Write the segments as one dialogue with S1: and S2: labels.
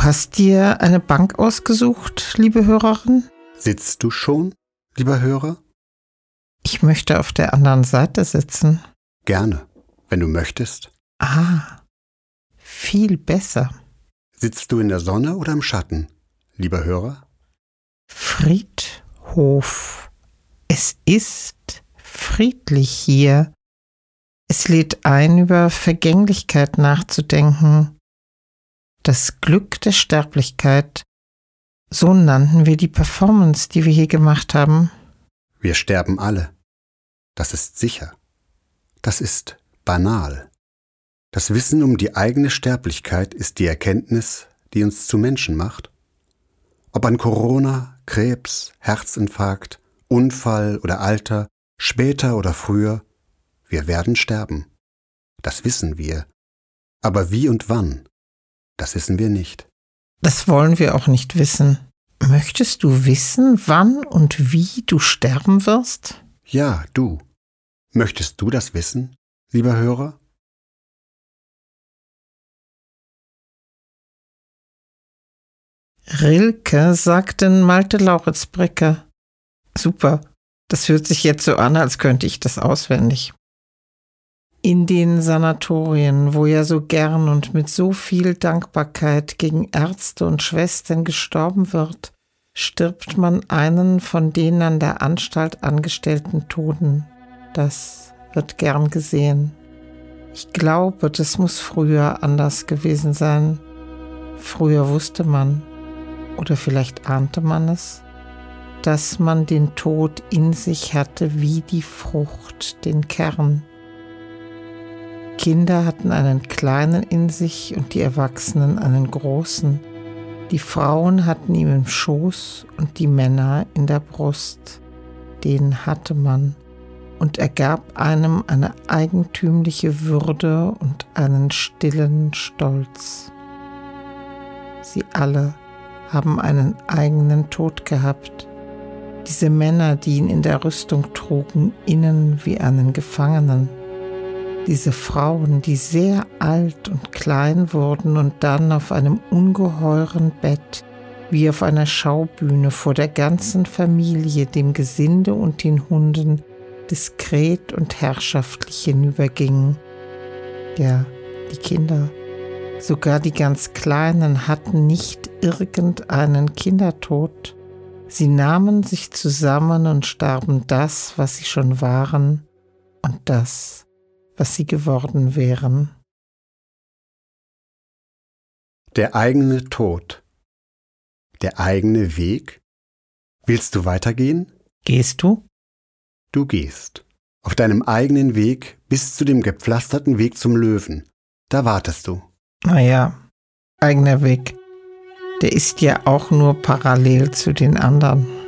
S1: Du hast dir eine Bank ausgesucht, liebe Hörerin?
S2: Sitzt du schon, lieber Hörer?
S1: Ich möchte auf der anderen Seite sitzen.
S2: Gerne, wenn du möchtest.
S1: Ah, viel besser.
S2: Sitzt du in der Sonne oder im Schatten, lieber Hörer?
S1: Friedhof. Es ist friedlich hier. Es lädt ein, über Vergänglichkeit nachzudenken. Das Glück der Sterblichkeit. So nannten wir die Performance, die wir hier gemacht haben.
S2: Wir sterben alle. Das ist sicher. Das ist banal. Das Wissen um die eigene Sterblichkeit ist die Erkenntnis, die uns zu Menschen macht. Ob an Corona, Krebs, Herzinfarkt, Unfall oder Alter, später oder früher, wir werden sterben. Das wissen wir. Aber wie und wann, das wissen wir nicht.
S1: Das wollen wir auch nicht wissen. Möchtest du wissen, wann und wie du sterben wirst?
S2: Ja, du. Möchtest du das wissen, lieber Hörer?
S1: Rilke sagten Malte Lauritzbrecker. Super, das hört sich jetzt so an, als könnte ich das auswendig. In den Sanatorien, wo ja so gern und mit so viel Dankbarkeit gegen Ärzte und Schwestern gestorben wird, stirbt man einen von den an der Anstalt angestellten Toten. Das wird gern gesehen. Ich glaube, das muss früher anders gewesen sein. Früher wusste man, oder vielleicht ahnte man es, dass man den Tod in sich hatte wie die Frucht, den Kern. Kinder hatten einen kleinen in sich und die Erwachsenen einen großen. Die Frauen hatten ihn im Schoß und die Männer in der Brust. Den hatte man und er gab einem eine eigentümliche Würde und einen stillen Stolz. Sie alle haben einen eigenen Tod gehabt. Diese Männer, die ihn in der Rüstung trugen, innen wie einen Gefangenen. Diese Frauen, die sehr alt und klein wurden und dann auf einem ungeheuren Bett, wie auf einer Schaubühne vor der ganzen Familie, dem Gesinde und den Hunden, diskret und herrschaftlich hinübergingen. Ja, die Kinder Sogar die ganz Kleinen hatten nicht irgendeinen Kindertod. Sie nahmen sich zusammen und starben das, was sie schon waren und das, was sie geworden wären.
S2: Der eigene Tod. Der eigene Weg. Willst du weitergehen?
S1: Gehst du?
S2: Du gehst. Auf deinem eigenen Weg bis zu dem gepflasterten Weg zum Löwen. Da wartest du.
S1: Naja, eigener Weg. Der ist ja auch nur parallel zu den anderen.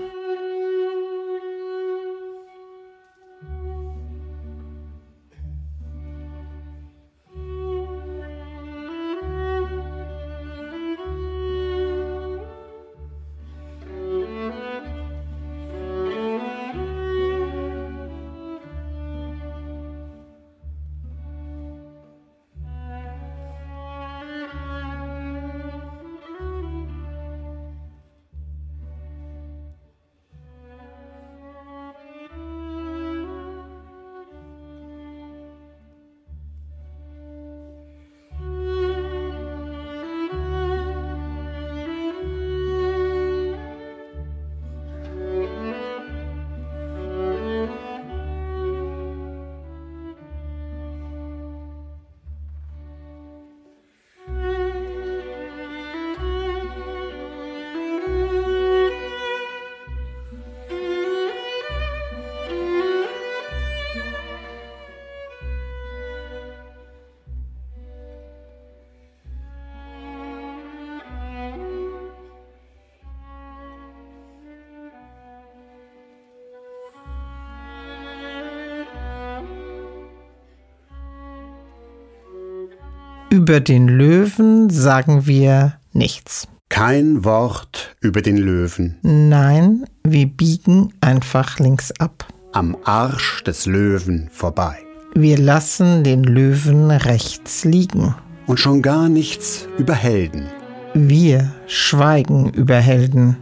S1: Über den Löwen sagen wir nichts.
S2: Kein Wort über den Löwen.
S1: Nein, wir biegen einfach links ab.
S2: Am Arsch des Löwen vorbei.
S1: Wir lassen den Löwen rechts liegen.
S2: Und schon gar nichts über Helden.
S1: Wir schweigen über Helden.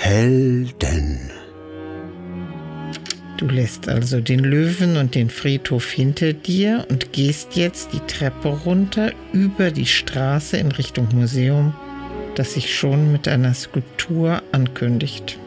S2: Helden.
S1: Du lässt also den Löwen und den Friedhof hinter dir und gehst jetzt die Treppe runter über die Straße in Richtung Museum, das sich schon mit einer Skulptur ankündigt.